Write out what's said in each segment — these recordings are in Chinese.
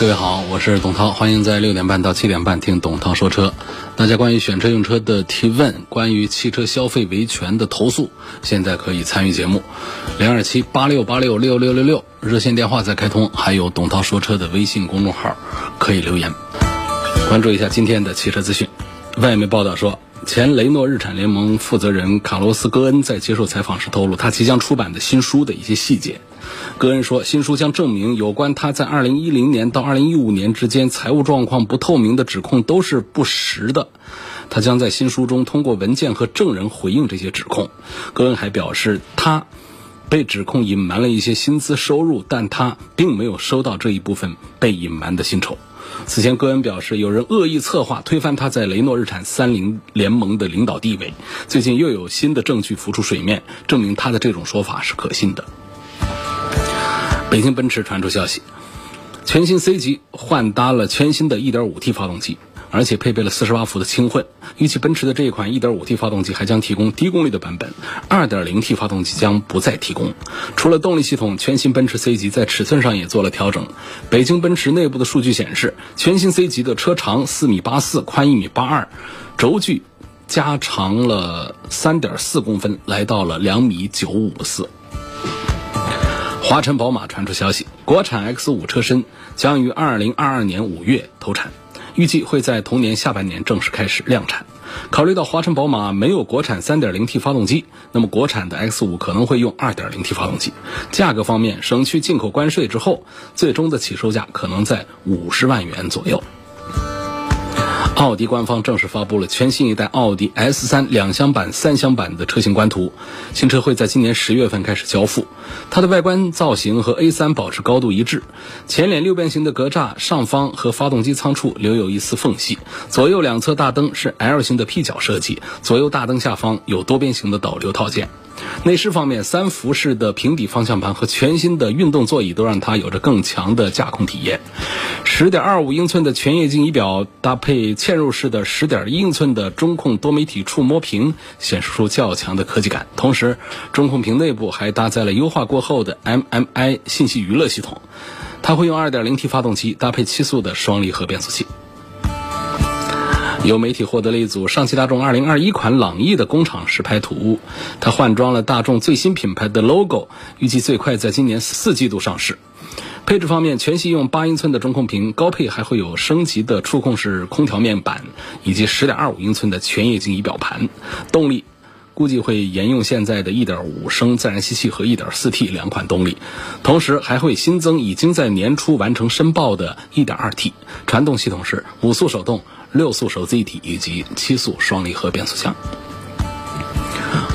各位好，我是董涛，欢迎在六点半到七点半听董涛说车。大家关于选车用车的提问，关于汽车消费维权的投诉，现在可以参与节目，零二七八六八六六六六六热线电话在开通，还有董涛说车的微信公众号可以留言。关注一下今天的汽车资讯。外媒报道说，前雷诺日产联盟负责人卡洛斯·戈恩在接受采访时透露，他即将出版的新书的一些细节。戈恩说，新书将证明有关他在2010年到2015年之间财务状况不透明的指控都是不实的。他将在新书中通过文件和证人回应这些指控。戈恩还表示，他被指控隐瞒了一些薪资收入，但他并没有收到这一部分被隐瞒的薪酬。此前，戈恩表示有人恶意策划推翻他在雷诺日产三菱联盟的领导地位。最近又有新的证据浮出水面，证明他的这种说法是可信的。北京奔驰传出消息，全新 C 级换搭了全新的 1.5T 发动机，而且配备了48伏的轻混。预计奔驰的这一款 1.5T 发动机还将提供低功率的版本，2.0T 发动机将不再提供。除了动力系统，全新奔驰 C 级在尺寸上也做了调整。北京奔驰内部的数据显示，全新 C 级的车长4米84，宽1米82，轴距加长了三点四公分，来到了两米九五四。华晨宝马传出消息，国产 X5 车身将于2022年5月投产，预计会在同年下半年正式开始量产。考虑到华晨宝马没有国产 3.0T 发动机，那么国产的 X5 可能会用 2.0T 发动机。价格方面，省去进口关税之后，最终的起售价可能在50万元左右。奥迪官方正式发布了全新一代奥迪 S3 两厢版、三厢版的车型官图，新车会在今年十月份开始交付。它的外观造型和 A3 保持高度一致，前脸六边形的格栅上方和发动机舱处留有一丝缝隙，左右两侧大灯是 L 型的 P 角设计，左右大灯下方有多边形的导流套件。内饰方面，三辐式的平底方向盘和全新的运动座椅都让它有着更强的驾控体验。十点二五英寸的全液晶仪表搭配嵌入式的十点一英寸的中控多媒体触摸屏，显示出较强的科技感。同时，中控屏内部还搭载了优化过后的 MMI 信息娱乐系统，它会用二点零 T 发动机搭配七速的双离合变速器。有媒体获得了一组上汽大众2021款朗逸的工厂实拍图，它换装了大众最新品牌的 logo，预计最快在今年四季度上市。配置方面，全系用八英寸的中控屏，高配还会有升级的触控式空调面板，以及十点二五英寸的全液晶仪表盘。动力估计会沿用现在的一点五升自然吸气和一点四 T 两款动力，同时还会新增已经在年初完成申报的一点二 T。传动系统是五速手动。六速手自一体以及七速双离合变速箱。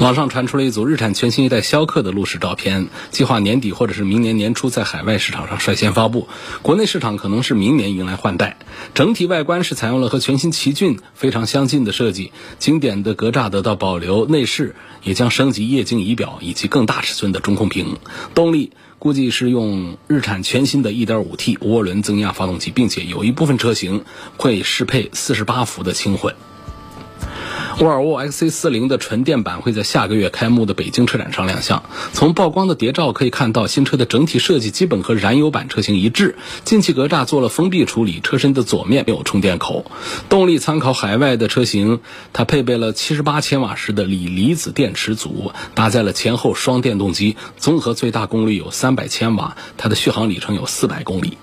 网上传出了一组日产全新一代逍客的路试照片，计划年底或者是明年年初在海外市场上率先发布，国内市场可能是明年迎来换代。整体外观是采用了和全新奇骏非常相近的设计，经典的格栅得到保留，内饰也将升级液晶仪表以及更大尺寸的中控屏。动力。估计是用日产全新的一点五 T 涡轮增压发动机，并且有一部分车型会适配四十八伏的轻混。沃尔沃 XC40 的纯电版会在下个月开幕的北京车展上亮相。从曝光的谍照可以看到，新车的整体设计基本和燃油版车型一致。进气格栅做了封闭处理，车身的左面没有充电口。动力参考海外的车型，它配备了78千瓦时的锂离子电池组，搭载了前后双电动机，综合最大功率有300千瓦，它的续航里程有400公里。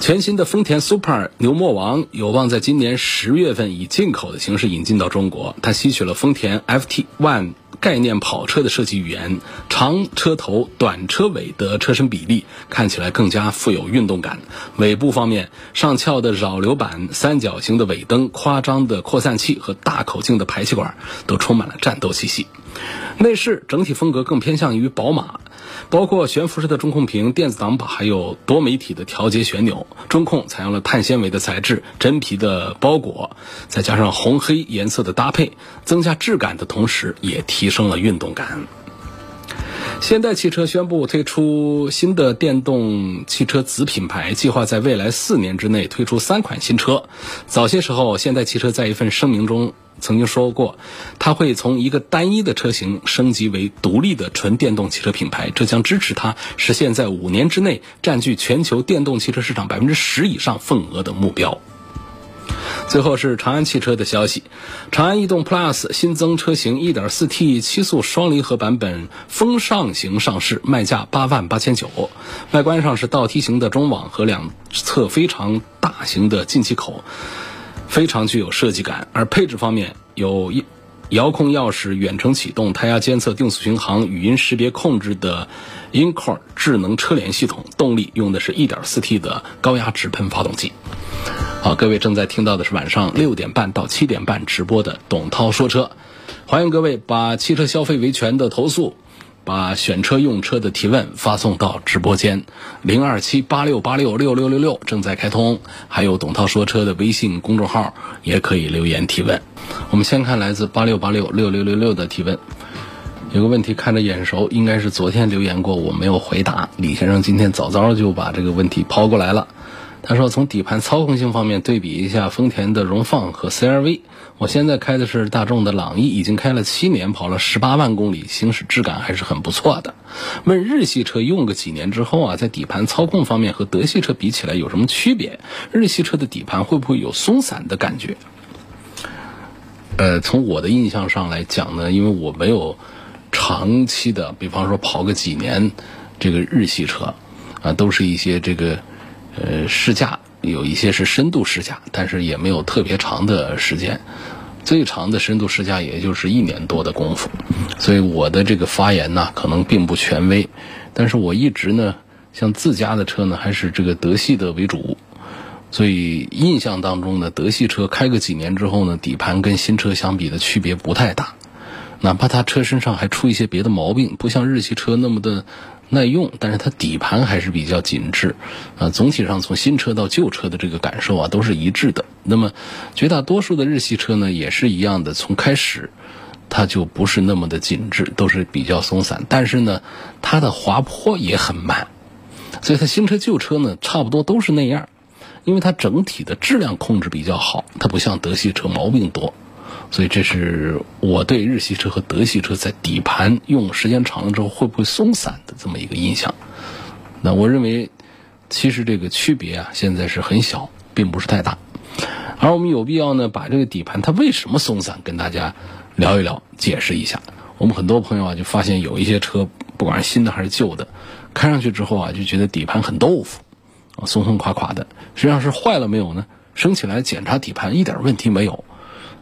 全新的丰田 Super 牛魔王有望在今年十月份以进口的形式引进到中国。它吸取了丰田 FT One 概念跑车的设计语言，长车头、短车尾的车身比例看起来更加富有运动感。尾部方面，上翘的扰流板、三角形的尾灯、夸张的扩散器和大口径的排气管都充满了战斗气息。内饰整体风格更偏向于宝马，包括悬浮式的中控屏、电子挡把，还有多媒体的调节旋钮。中控采用了碳纤维的材质，真皮的包裹，再加上红黑颜色的搭配，增加质感的同时，也提升了运动感。现代汽车宣布推出新的电动汽车子品牌，计划在未来四年之内推出三款新车。早些时候，现代汽车在一份声明中曾经说过，它会从一个单一的车型升级为独立的纯电动汽车品牌，这将支持它实现在五年之内占据全球电动汽车市场百分之十以上份额的目标。最后是长安汽车的消息，长安逸动 Plus 新增车型 1.4T 七速双离合版本风尚型上市，卖价八万八千九。外观上是倒梯形的中网和两侧非常大型的进气口，非常具有设计感。而配置方面有一遥控钥匙、远程启动、胎压监测、定速巡航、语音识别控制的 InCore 智能车联系统，动力用的是一点四 T 的高压直喷发动机。好，各位正在听到的是晚上六点半到七点半直播的董涛说车，欢迎各位把汽车消费维权的投诉，把选车用车的提问发送到直播间零二七八六八六六六六六正在开通，还有董涛说车的微信公众号也可以留言提问。我们先看来自八六八六六六六六的提问，有个问题看着眼熟，应该是昨天留言过，我没有回答。李先生今天早早就把这个问题抛过来了。他说：“从底盘操控性方面对比一下丰田的荣放和 CRV，我现在开的是大众的朗逸，已经开了七年，跑了十八万公里，行驶质感还是很不错的。问日系车用个几年之后啊，在底盘操控方面和德系车比起来有什么区别？日系车的底盘会不会有松散的感觉？”呃，从我的印象上来讲呢，因为我没有长期的，比方说跑个几年，这个日系车啊，都是一些这个。呃，试驾有一些是深度试驾，但是也没有特别长的时间，最长的深度试驾也就是一年多的功夫，所以我的这个发言呢，可能并不权威，但是我一直呢，像自家的车呢，还是这个德系的为主，所以印象当中呢，德系车开个几年之后呢，底盘跟新车相比的区别不太大，哪怕它车身上还出一些别的毛病，不像日系车那么的。耐用，但是它底盘还是比较紧致，啊，总体上从新车到旧车的这个感受啊都是一致的。那么，绝大多数的日系车呢也是一样的，从开始它就不是那么的紧致，都是比较松散。但是呢，它的滑坡也很慢，所以它新车旧车呢差不多都是那样，因为它整体的质量控制比较好，它不像德系车毛病多。所以这是我对日系车和德系车在底盘用时间长了之后会不会松散的这么一个印象。那我认为，其实这个区别啊现在是很小，并不是太大。而我们有必要呢把这个底盘它为什么松散跟大家聊一聊，解释一下。我们很多朋友啊就发现有一些车，不管是新的还是旧的，开上去之后啊就觉得底盘很豆腐，松松垮垮的。实际上是坏了没有呢？升起来检查底盘一点问题没有。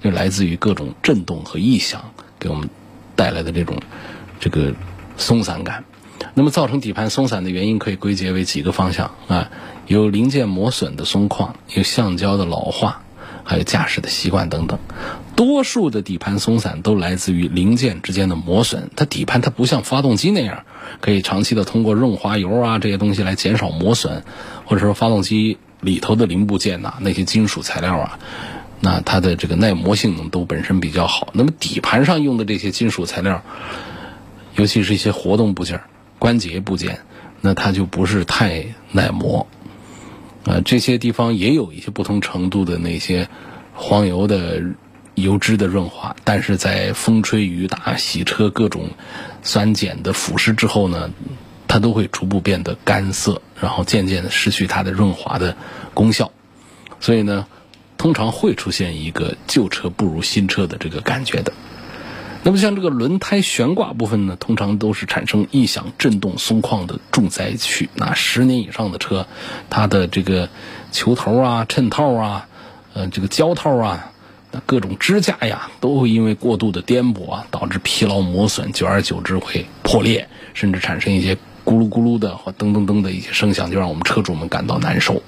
就来自于各种震动和异响给我们带来的这种这个松散感。那么造成底盘松散的原因可以归结为几个方向啊，有零件磨损的松旷，有橡胶的老化，还有驾驶的习惯等等。多数的底盘松散都来自于零件之间的磨损。它底盘它不像发动机那样可以长期的通过润滑油啊这些东西来减少磨损，或者说发动机里头的零部件呐那些金属材料啊。那它的这个耐磨性能都本身比较好，那么底盘上用的这些金属材料，尤其是一些活动部件、关节部件，那它就不是太耐磨。啊，这些地方也有一些不同程度的那些黄油的油脂的润滑，但是在风吹雨打、洗车各种酸碱的腐蚀之后呢，它都会逐步变得干涩，然后渐渐的失去它的润滑的功效。所以呢。通常会出现一个旧车不如新车的这个感觉的。那么像这个轮胎悬挂部分呢，通常都是产生异响、震动、松旷的重灾区。那十年以上的车，它的这个球头啊、衬套啊、呃这个胶套啊、各种支架呀，都会因为过度的颠簸啊，导致疲劳磨损，久而久之会破裂，甚至产生一些咕噜咕噜的或噔噔噔的一些声响，就让我们车主们感到难受。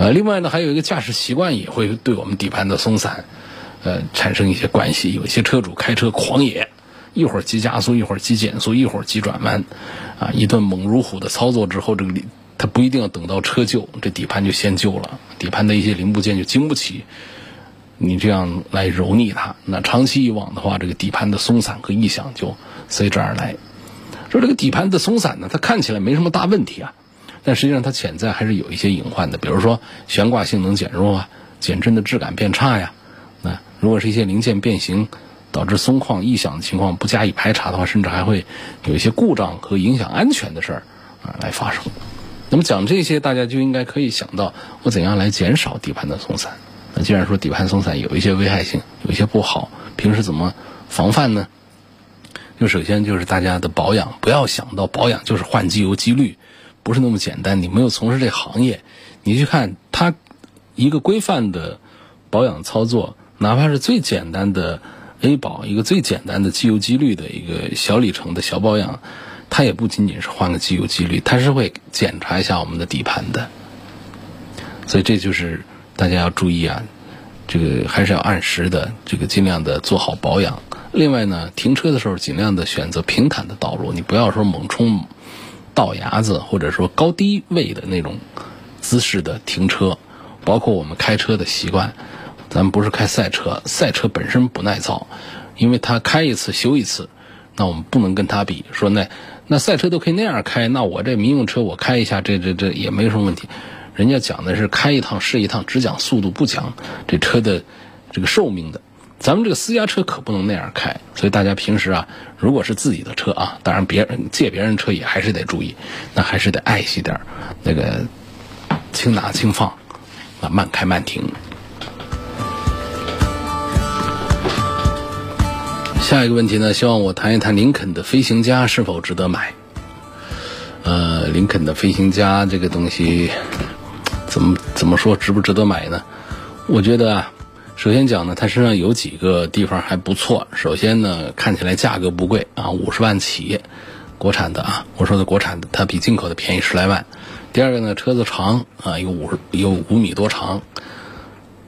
呃，另外呢，还有一个驾驶习惯也会对我们底盘的松散，呃，产生一些关系。有些车主开车狂野，一会儿急加速，一会儿急减速，一会儿急转弯，啊，一顿猛如虎的操作之后，这个它不一定要等到车旧，这底盘就先旧了，底盘的一些零部件就经不起你这样来揉捏它。那长期以往的话，这个底盘的松散和异响就随之而来。说这个底盘的松散呢，它看起来没什么大问题啊，但实际上它潜在还是有一些隐患的，比如说悬挂性能减弱啊，减震的质感变差呀。那如果是一些零件变形导致松旷异响的情况不加以排查的话，甚至还会有一些故障和影响安全的事儿啊来发生。那么讲这些，大家就应该可以想到我怎样来减少底盘的松散。那既然说底盘松散有一些危害性，有一些不好，平时怎么防范呢？就首先就是大家的保养，不要想到保养就是换机油机滤，不是那么简单。你没有从事这行业，你去看它一个规范的保养操作，哪怕是最简单的 A 保，一个最简单的机油机滤的一个小里程的小保养，它也不仅仅是换个机油机滤，它是会检查一下我们的底盘的。所以这就是大家要注意啊，这个还是要按时的，这个尽量的做好保养。另外呢，停车的时候尽量的选择平坦的道路，你不要说猛冲道牙子，或者说高低位的那种姿势的停车。包括我们开车的习惯，咱们不是开赛车，赛车本身不耐造，因为它开一次修一次，那我们不能跟它比。说那那赛车都可以那样开，那我这民用车我开一下，这这这也没什么问题。人家讲的是开一趟是一趟，只讲速度不讲这车的这个寿命的。咱们这个私家车可不能那样开，所以大家平时啊，如果是自己的车啊，当然别人借别人车也还是得注意，那还是得爱惜点那个轻拿轻放，啊，慢开慢停。下一个问题呢，希望我谈一谈林肯的飞行家是否值得买。呃，林肯的飞行家这个东西，怎么怎么说值不值得买呢？我觉得啊。首先讲呢，它身上有几个地方还不错。首先呢，看起来价格不贵啊，五十万起，国产的啊，我说的国产的，它比进口的便宜十来万。第二个呢，车子长啊，有五十有五米多长。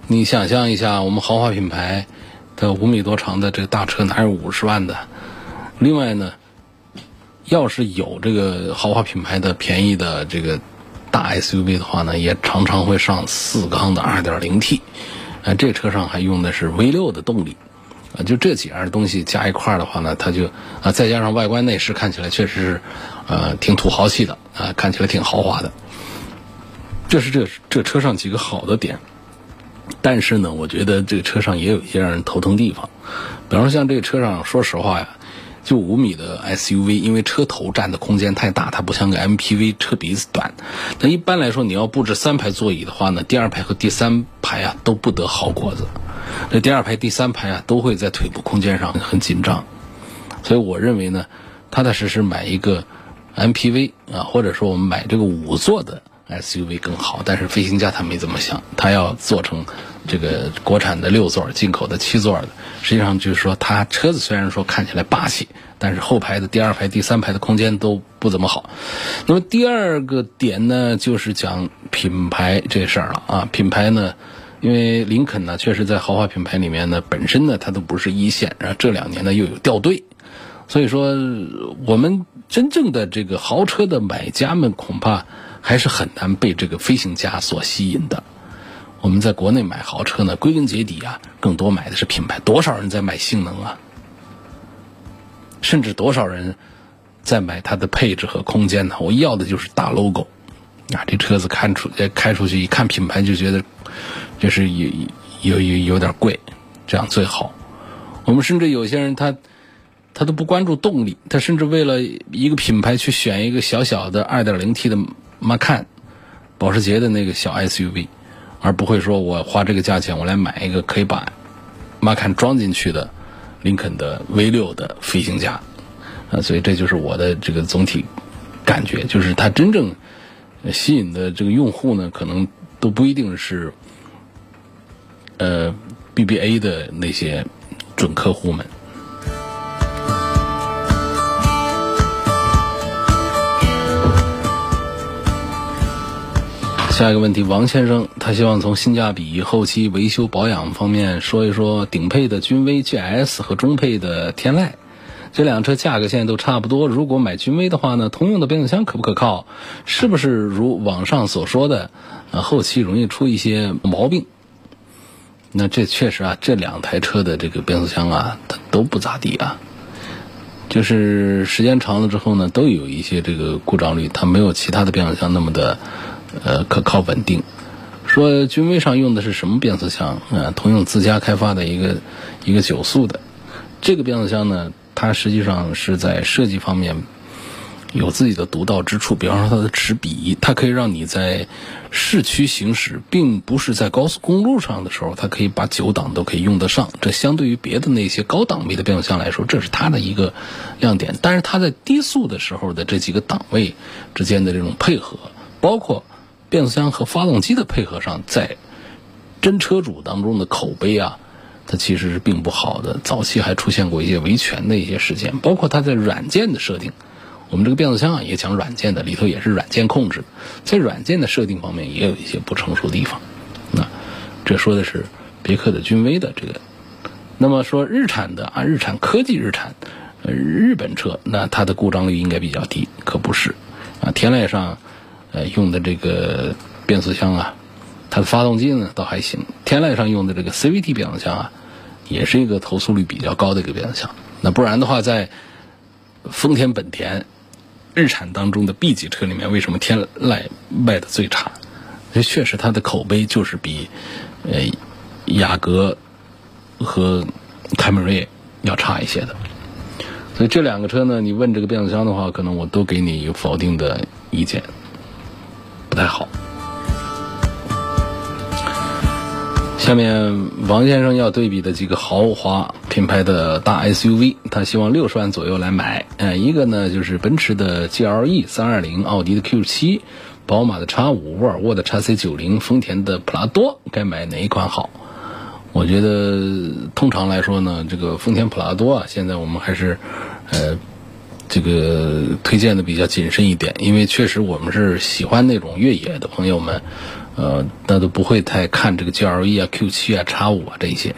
你想象一下，我们豪华品牌的五米多长的这个大车哪有五十万的？另外呢，要是有这个豪华品牌的便宜的这个大 SUV 的话呢，也常常会上四缸的二点零 T。啊，这车上还用的是 V 六的动力，啊，就这几样东西加一块儿的话呢，它就啊，再加上外观内饰看起来确实是，呃，挺土豪气的啊，看起来挺豪华的。这是这这车上几个好的点，但是呢，我觉得这个车上也有一些让人头疼地方，比方说像这个车上，说实话呀。就五米的 SUV，因为车头占的空间太大，它不像个 MPV 车鼻子短。那一般来说，你要布置三排座椅的话呢，第二排和第三排啊都不得好果子。这第二排、第三排啊都会在腿部空间上很紧张。所以我认为呢，踏踏实实买一个 MPV 啊，或者说我们买这个五座的 SUV 更好。但是飞行家他没这么想，他要做成。这个国产的六座，进口的七座的，实际上就是说，它车子虽然说看起来霸气，但是后排的第二排、第三排的空间都不怎么好。那么第二个点呢，就是讲品牌这事儿了啊。品牌呢，因为林肯呢，确实在豪华品牌里面呢，本身呢它都不是一线，然后这两年呢又有掉队，所以说我们真正的这个豪车的买家们，恐怕还是很难被这个飞行家所吸引的。我们在国内买豪车呢，归根结底啊，更多买的是品牌。多少人在买性能啊？甚至多少人在买它的配置和空间呢？我要的就是大 logo 啊！这车子看出开出去一看品牌就觉得就是有有有有点贵，这样最好。我们甚至有些人他他都不关注动力，他甚至为了一个品牌去选一个小小的 2.0T 的 Macan，保时捷的那个小 SUV。而不会说，我花这个价钱，我来买一个可以把马坎装进去的林肯的 V 六的飞行家，啊，所以这就是我的这个总体感觉，就是它真正吸引的这个用户呢，可能都不一定是呃 BBA 的那些准客户们。下一个问题，王先生，他希望从性价比、后期维修保养方面说一说顶配的君威 GS 和中配的天籁，这辆车价格现在都差不多。如果买君威的话呢，通用的变速箱可不可靠？是不是如网上所说的，呃，后期容易出一些毛病？那这确实啊，这两台车的这个变速箱啊，它都不咋地啊。就是时间长了之后呢，都有一些这个故障率，它没有其他的变速箱那么的呃可靠稳定。说君威上用的是什么变速箱？啊，通用自家开发的一个一个九速的。这个变速箱呢，它实际上是在设计方面有自己的独到之处。比方说它的齿比，它可以让你在市区行驶，并不是在高速公路上的时候，它可以把九档都可以用得上。这相对于别的那些高档位的变速箱来说，这是它的一个亮点。但是它在低速的时候的这几个档位之间的这种配合，包括变速箱和发动机的配合上，在真车主当中的口碑啊。它其实是并不好的，早期还出现过一些维权的一些事件，包括它在软件的设定，我们这个变速箱啊也讲软件的，里头也是软件控制，在软件的设定方面也有一些不成熟的地方。那这说的是别克的君威的这个，那么说日产的啊，日产科技日产，呃，日本车那它的故障率应该比较低，可不是啊，天籁上呃用的这个变速箱啊。它的发动机呢倒还行，天籁上用的这个 CVT 变速箱啊，也是一个投诉率比较高的一个变速箱。那不然的话，在丰田、本田、日产当中的 B 级车里面，为什么天籁卖的最差？这确实它的口碑就是比呃雅阁和凯美瑞要差一些的。所以这两个车呢，你问这个变速箱的话，可能我都给你一个否定的意见，不太好。下面王先生要对比的几个豪华品牌的大 SUV，他希望六十万左右来买。嗯，一个呢就是奔驰的 GLE 三二零、奥迪的 Q 七、宝马的 X 五、沃尔沃的 XC 九零、丰田的普拉多，该买哪一款好？我觉得通常来说呢，这个丰田普拉多啊，现在我们还是呃这个推荐的比较谨慎一点，因为确实我们是喜欢那种越野的朋友们。呃，那都不会太看这个 GLE 啊、Q7 啊、X 五啊这一些。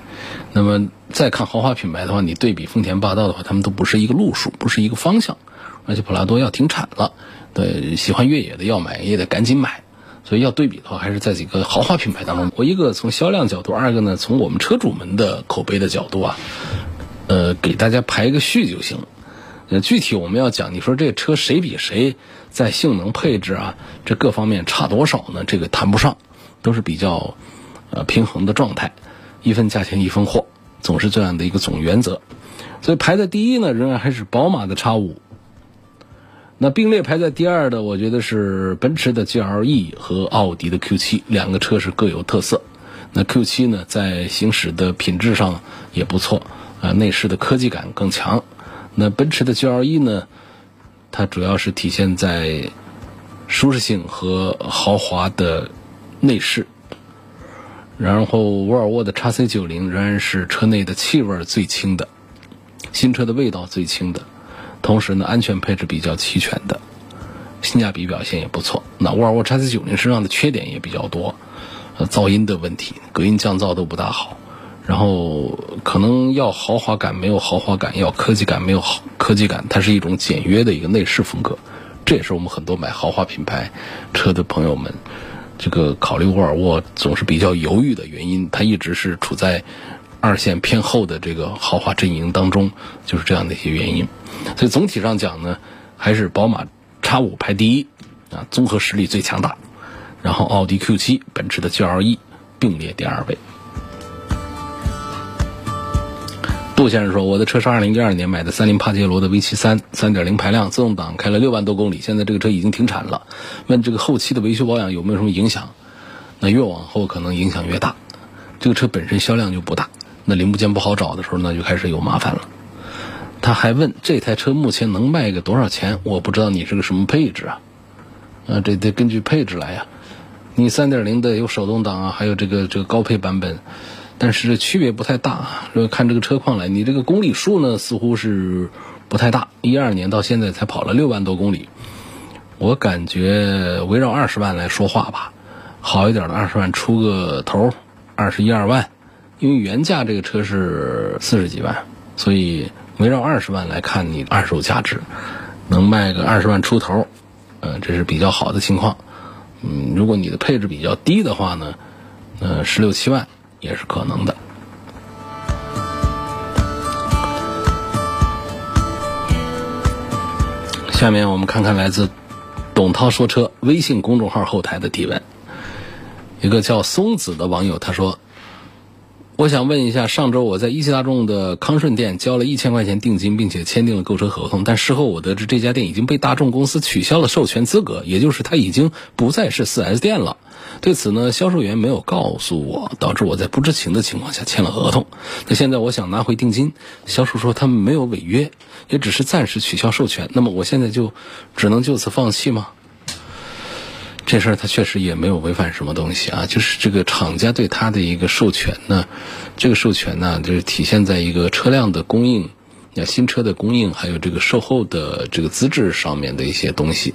那么再看豪华品牌的话，你对比丰田霸道的话，他们都不是一个路数，不是一个方向。而且普拉多要停产了，对，喜欢越野的要买也得赶紧买。所以要对比的话，还是在几个豪华品牌当中。我一个从销量角度，二个呢从我们车主们的口碑的角度啊，呃，给大家排一个序就行。呃，具体我们要讲，你说这车谁比谁在性能配置啊，这各方面差多少呢？这个谈不上，都是比较呃平衡的状态，一分价钱一分货，总是这样的一个总原则。所以排在第一呢，仍然还是宝马的 X 五。那并列排在第二的，我觉得是奔驰的 GLE 和奥迪的 Q 七，两个车是各有特色。那 Q 七呢，在行驶的品质上也不错，呃，内饰的科技感更强。那奔驰的 GLE 呢？它主要是体现在舒适性和豪华的内饰。然后沃尔沃的 x C 九零仍然是车内的气味最轻的，新车的味道最轻的，同时呢，安全配置比较齐全的，性价比表现也不错。那沃尔沃 x C 九零身上的缺点也比较多，呃，噪音的问题，隔音降噪都不大好。然后可能要豪华感没有豪华感，要科技感没有好科技感，它是一种简约的一个内饰风格。这也是我们很多买豪华品牌车的朋友们，这个考虑沃尔沃总是比较犹豫的原因。它一直是处在二线偏后的这个豪华阵营当中，就是这样的一些原因。所以总体上讲呢，还是宝马 X 五排第一啊，综合实力最强大。然后奥迪 Q 七、奔驰的 GLE 并列第二位。杜先生说：“我的车是二零一二年买的三菱帕杰罗的 V 七三，三点零排量自动挡，开了六万多公里。现在这个车已经停产了。问这个后期的维修保养有没有什么影响？那越往后可能影响越大。这个车本身销量就不大，那零部件不好找的时候，那就开始有麻烦了。他还问这台车目前能卖个多少钱？我不知道你是个什么配置啊？啊，这得根据配置来呀。你三点零的有手动挡啊，还有这个这个高配版本。”但是区别不太大，说看这个车况来，你这个公里数呢似乎是不太大，一二年到现在才跑了六万多公里，我感觉围绕二十万来说话吧，好一点的二十万出个头，二十一二万，因为原价这个车是四十几万，所以围绕二十万来看，你二手价值能卖个二十万出头，呃，这是比较好的情况。嗯，如果你的配置比较低的话呢，呃，十六七万也是可能的。下面我们看看来自董涛说车微信公众号后台的提问，一个叫松子的网友他说。我想问一下，上周我在一汽大众的康顺店交了一千块钱定金，并且签订了购车合同，但事后我得知这家店已经被大众公司取消了授权资格，也就是它已经不再是 4S 店了。对此呢，销售员没有告诉我，导致我在不知情的情况下签了合同。那现在我想拿回定金，销售说他们没有违约，也只是暂时取消授权。那么我现在就只能就此放弃吗？这事儿他确实也没有违反什么东西啊，就是这个厂家对他的一个授权呢，这个授权呢，就是体现在一个车辆的供应，那新车的供应，还有这个售后的这个资质上面的一些东西。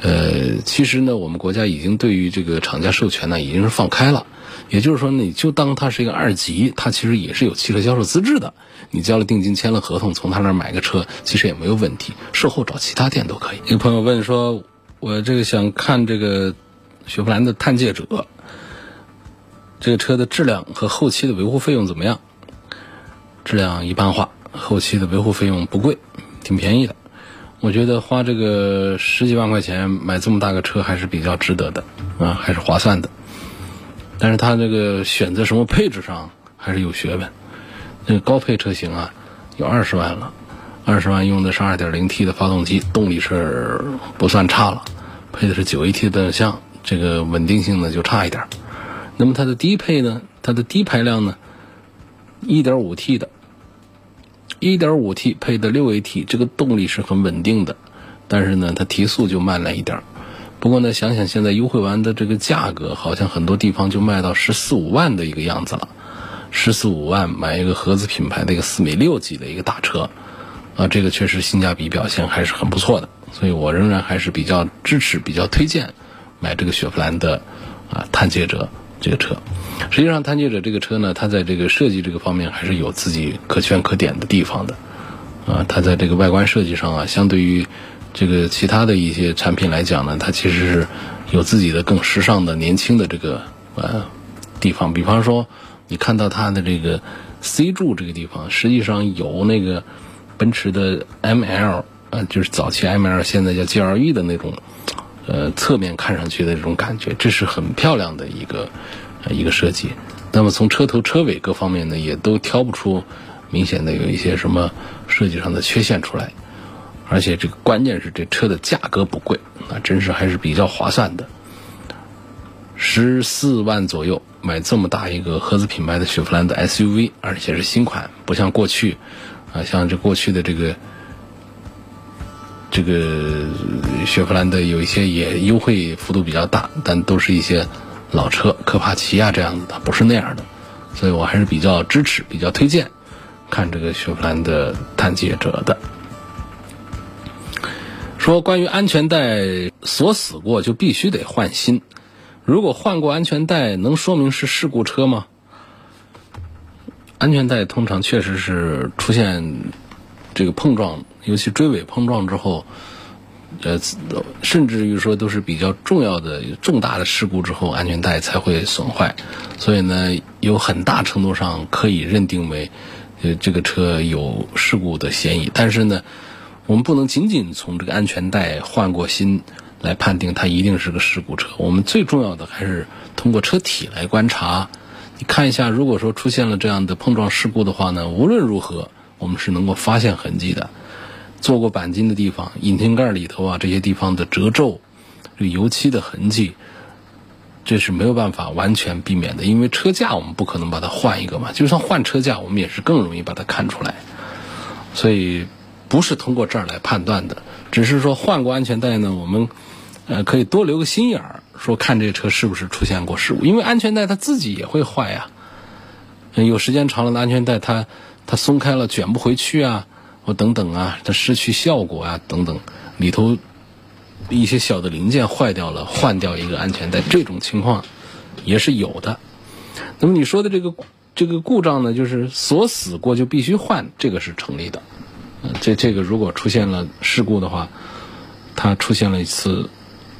呃，其实呢，我们国家已经对于这个厂家授权呢，已经是放开了，也就是说，你就当它是一个二级，它其实也是有汽车销售资质的。你交了定金，签了合同，从他那儿买个车，其实也没有问题，售后找其他店都可以。一个朋友问说。我这个想看这个雪佛兰的探界者，这个车的质量和后期的维护费用怎么样？质量一般化，后期的维护费用不贵，挺便宜的。我觉得花这个十几万块钱买这么大个车还是比较值得的啊，还是划算的。但是它这个选择什么配置上还是有学问。那个高配车型啊，有二十万了。二十万用的是二.点零 T 的发动机，动力是不算差了，配的是九 A T 的变速箱，这个稳定性呢就差一点。那么它的低配呢，它的低排量呢一点五 T 的一点五 T 配的六 A T，这个动力是很稳定的，但是呢，它提速就慢了一点。不过呢，想想现在优惠完的这个价格，好像很多地方就卖到十四五万的一个样子了，十四五万买一个合资品牌的一个四米六几的一个大车。啊，这个确实性价比表现还是很不错的，所以我仍然还是比较支持、比较推荐买这个雪佛兰的啊探界者这个车。实际上，探界者这个车呢，它在这个设计这个方面还是有自己可圈可点的地方的。啊，它在这个外观设计上啊，相对于这个其他的一些产品来讲呢，它其实是有自己的更时尚的、年轻的这个呃地方。比方说，你看到它的这个 C 柱这个地方，实际上有那个。奔驰的 ML 啊，就是早期 ML，现在叫 GLE 的那种，呃，侧面看上去的这种感觉，这是很漂亮的一个呃一个设计。那么从车头车尾各方面呢，也都挑不出明显的有一些什么设计上的缺陷出来。而且这个关键是这车的价格不贵，那真是还是比较划算的。十四万左右买这么大一个合资品牌的雪佛兰的 SUV，而且是新款，不像过去。啊，像这过去的这个这个雪佛兰的有一些也优惠幅度比较大，但都是一些老车，科帕奇啊这样子的，不是那样的，所以我还是比较支持、比较推荐看这个雪佛兰的探界者的。说关于安全带锁死过就必须得换新，如果换过安全带，能说明是事故车吗？安全带通常确实是出现这个碰撞，尤其追尾碰撞之后，呃，甚至于说都是比较重要的重大的事故之后，安全带才会损坏。所以呢，有很大程度上可以认定为，呃，这个车有事故的嫌疑。但是呢，我们不能仅仅从这个安全带换过新来判定它一定是个事故车。我们最重要的还是通过车体来观察。你看一下，如果说出现了这样的碰撞事故的话呢，无论如何，我们是能够发现痕迹的。做过钣金的地方，引擎盖里头啊这些地方的褶皱，这个油漆的痕迹，这是没有办法完全避免的。因为车架我们不可能把它换一个嘛，就算换车架，我们也是更容易把它看出来。所以不是通过这儿来判断的，只是说换过安全带呢，我们呃可以多留个心眼儿。说看这车是不是出现过事故，因为安全带它自己也会坏呀。有时间长了的安全带，它它松开了卷不回去啊，或等等啊，它失去效果啊等等，里头一些小的零件坏掉了，换掉一个安全带，这种情况也是有的。那么你说的这个这个故障呢，就是锁死过就必须换，这个是成立的。这这个如果出现了事故的话，它出现了一次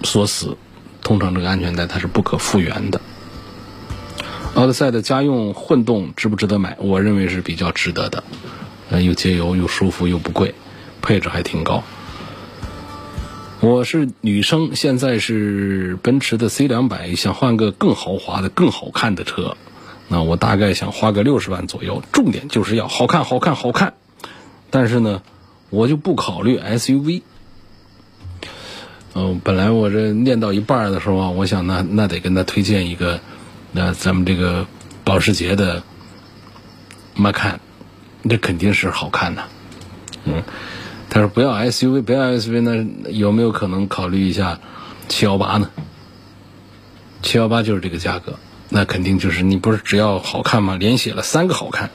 锁死，通常这个安全带它是不可复原的。奥德赛的家用混动值不值得买？我认为是比较值得的，呃，又节油又舒服又不贵，配置还挺高。我是女生，现在是奔驰的 C 两百，想换个更豪华的、更好看的车。那我大概想花个六十万左右，重点就是要好看、好看、好看。但是呢，我就不考虑 SUV。嗯、本来我这念到一半的时候啊，我想那那得跟他推荐一个，那咱们这个保时捷的 Macan，这肯定是好看的。嗯，他说不要 SUV，不要 SUV，那有没有可能考虑一下七幺八呢？七幺八就是这个价格，那肯定就是你不是只要好看吗？连写了三个好看，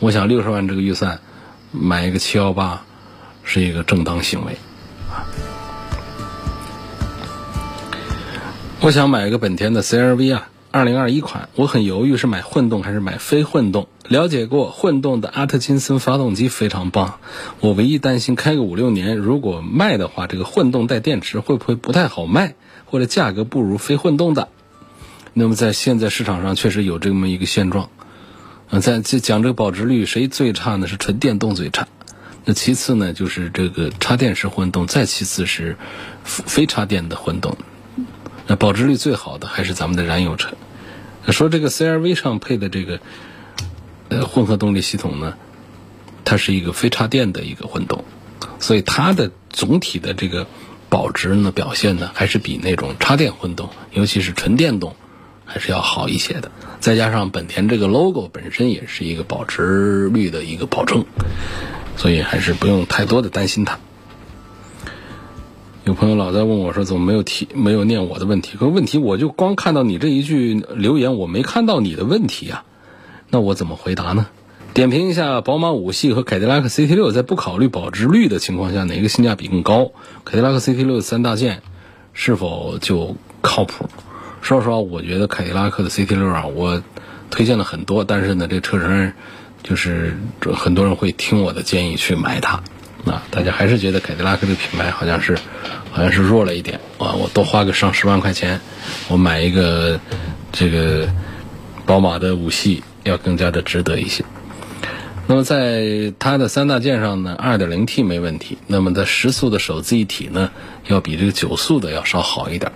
我想六十万这个预算买一个七幺八是一个正当行为。我想买一个本田的 CRV 啊，二零二一款，我很犹豫是买混动还是买非混动。了解过混动的阿特金森发动机非常棒，我唯一担心开个五六年，如果卖的话，这个混动带电池会不会不太好卖，或者价格不如非混动的？那么在现在市场上确实有这么一个现状。嗯，在这讲这个保值率，谁最差呢？是纯电动最差。那其次呢，就是这个插电式混动，再其次是非插电的混动。那保值率最好的还是咱们的燃油车。说这个 CRV 上配的这个呃混合动力系统呢，它是一个非插电的一个混动，所以它的总体的这个保值呢表现呢，还是比那种插电混动，尤其是纯电动，还是要好一些的。再加上本田这个 logo 本身也是一个保值率的一个保证，所以还是不用太多的担心它。有朋友老在问我说，怎么没有提没有念我的问题？可问题我就光看到你这一句留言，我没看到你的问题呀、那我怎么回答呢？点评一下宝马五系和凯迪拉克 CT 六在不考虑保值率的情况下，哪个性价比更高？凯迪拉克 CT 六三大件是否就靠谱？说实话，我觉得凯迪拉克的 CT 六啊，我推荐了很多，但是呢，这车身就是很多人会听我的建议去买它。啊，大家还是觉得凯迪拉克这个品牌好像是，好像是弱了一点啊。我多花个上十万块钱，我买一个这个宝马的五系要更加的值得一些。那么在它的三大件上呢，2.0T 没问题。那么在十速的手自一体呢，要比这个九速的要稍好一点。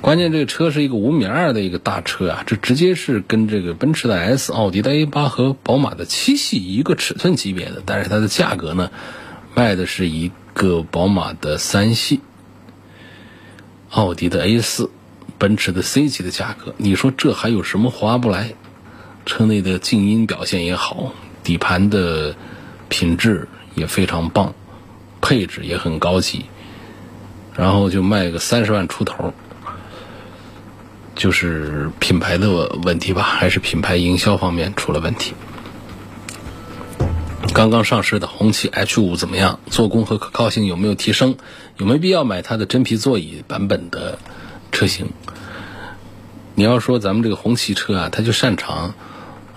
关键这个车是一个五米二的一个大车啊，这直接是跟这个奔驰的 S、奥迪的 A 八和宝马的七系一个尺寸级别的，但是它的价格呢？卖的是一个宝马的三系、奥迪的 A 四、奔驰的 C 级的价格，你说这还有什么划不来？车内的静音表现也好，底盘的品质也非常棒，配置也很高级，然后就卖个三十万出头，就是品牌的问题吧，还是品牌营销方面出了问题？刚刚上市的红旗 H 五怎么样？做工和可靠性有没有提升？有没有必要买它的真皮座椅版本的车型？你要说咱们这个红旗车啊，它就擅长，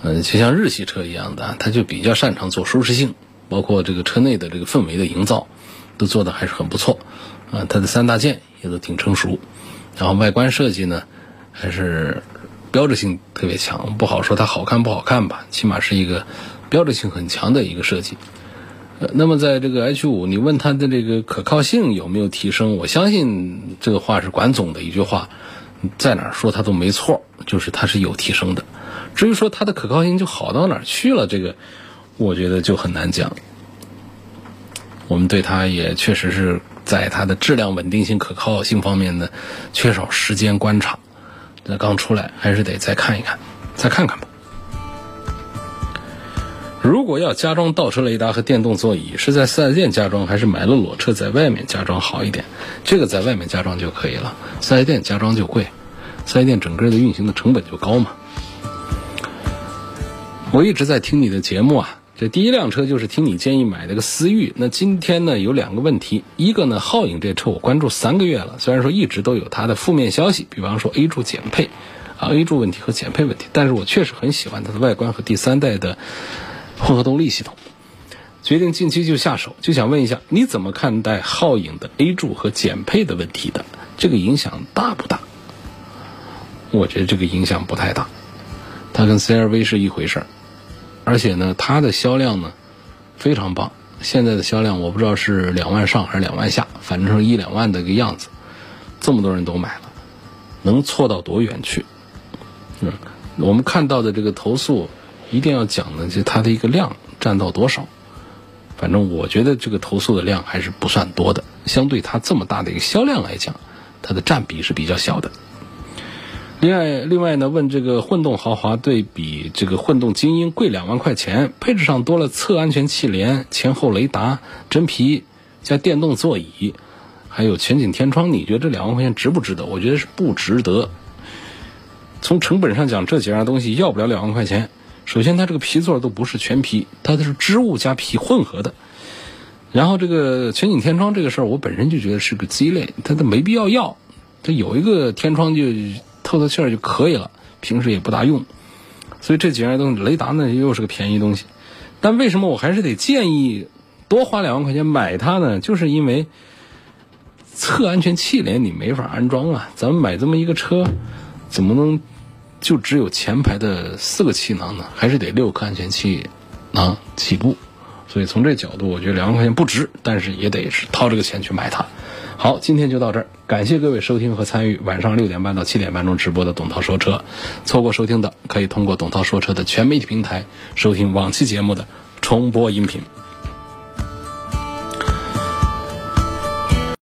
嗯，就像日系车一样的，它就比较擅长做舒适性，包括这个车内的这个氛围的营造，都做的还是很不错。啊，它的三大件也都挺成熟，然后外观设计呢，还是标志性特别强，不好说它好看不好看吧，起码是一个。标志性很强的一个设计，呃，那么在这个 H 五，你问它的这个可靠性有没有提升？我相信这个话是管总的一句话，在哪儿说它都没错，就是它是有提升的。至于说它的可靠性就好到哪去了，这个我觉得就很难讲。我们对它也确实是在它的质量稳定性、可靠性方面呢，缺少时间观察。这刚出来，还是得再看一看，再看看吧。如果要加装倒车雷达和电动座椅，是在四 S 店加装还是买了裸车在外面加装好一点？这个在外面加装就可以了，四 S 店加装就贵，四 S 店整个的运行的成本就高嘛。我一直在听你的节目啊，这第一辆车就是听你建议买的个思域。那今天呢有两个问题，一个呢皓影这车我关注三个月了，虽然说一直都有它的负面消息，比方说 A 柱减配啊 A 柱问题和减配问题，但是我确实很喜欢它的外观和第三代的。混合动力系统，决定近期就下手，就想问一下，你怎么看待皓影的 A 柱和减配的问题的？这个影响大不大？我觉得这个影响不太大，它跟 CRV 是一回事儿，而且呢，它的销量呢非常棒。现在的销量我不知道是两万上还是两万下，反正是一两万的一个样子。这么多人都买了，能错到多远去？嗯，我们看到的这个投诉，一定要讲的就它的一个量占到多少。反正我觉得这个投诉的量还是不算多的，相对它这么大的一个销量来讲，它的占比是比较小的。另外，另外呢，问这个混动豪华对比这个混动精英贵两万块钱，配置上多了侧安全气帘、前后雷达、真皮加电动座椅，还有全景天窗，你觉得这两万块钱值不值得？我觉得是不值得。从成本上讲，这几样东西要不了两万块钱。首先，它这个皮座都不是全皮，它都是织物加皮混合的。然后，这个全景天窗这个事儿，我本身就觉得是个鸡肋，它都没必要要。它有一个天窗就。透透气儿就可以了，平时也不大用，所以这几样东西，雷达呢又是个便宜东西，但为什么我还是得建议多花两万块钱买它呢？就是因为测安全气帘你没法安装啊，咱们买这么一个车，怎么能就只有前排的四个气囊呢？还是得六颗安全气囊起步，所以从这角度，我觉得两万块钱不值，但是也得是掏这个钱去买它。好，今天就到这儿，感谢各位收听和参与晚上六点半到七点半钟直播的董涛说车。错过收听的，可以通过董涛说车的全媒体平台收听往期节目的重播音频。